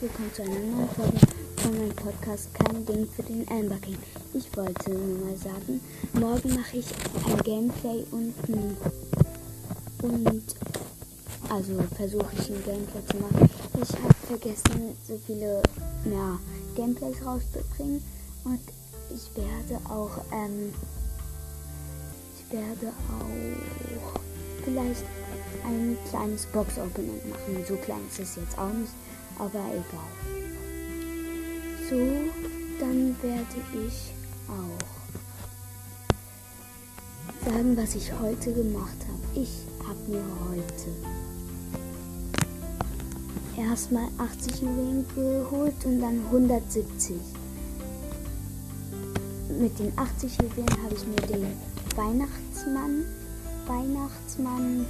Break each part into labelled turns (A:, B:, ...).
A: herzlich willkommen zu einer neuen Folge von meinem Podcast Kein Ding für den Amber King. Ich wollte nur mal sagen, morgen mache ich ein Gameplay und ein, und also versuche ich ein Gameplay zu machen. Ich habe vergessen, so viele ja, Gameplays rauszubringen und ich werde auch ähm, ich werde auch vielleicht ein kleines Box-Opening machen. So klein ist es jetzt auch nicht, aber egal. So, dann werde ich auch sagen, was ich heute gemacht habe. Ich habe mir heute erstmal 80 Juwelen geholt und dann 170. Mit den 80 Juwelen habe ich mir den Weihnachtsmann Weihnachtsmann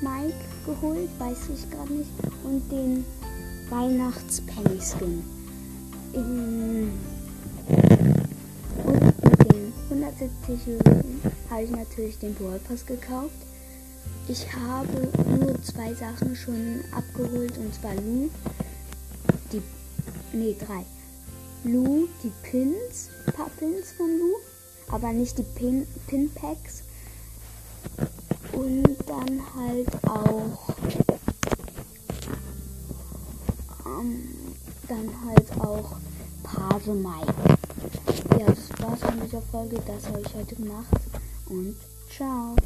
A: Mike geholt, weiß ich gerade nicht. Und den Weihnachts-Penny-Skin. Und mit den 170 Juwelen habe ich natürlich den Brawl Pass gekauft. Ich habe nur zwei Sachen schon abgeholt und zwar Lu, die, nee, drei. Lu, die Pins, paar Pins von Lu, aber nicht die Pin, Pin Packs. Und dann halt auch ähm, dann halt auch Pave Mike. Ja, das war's von dieser Folge. Das habe ich heute gemacht. Und ciao.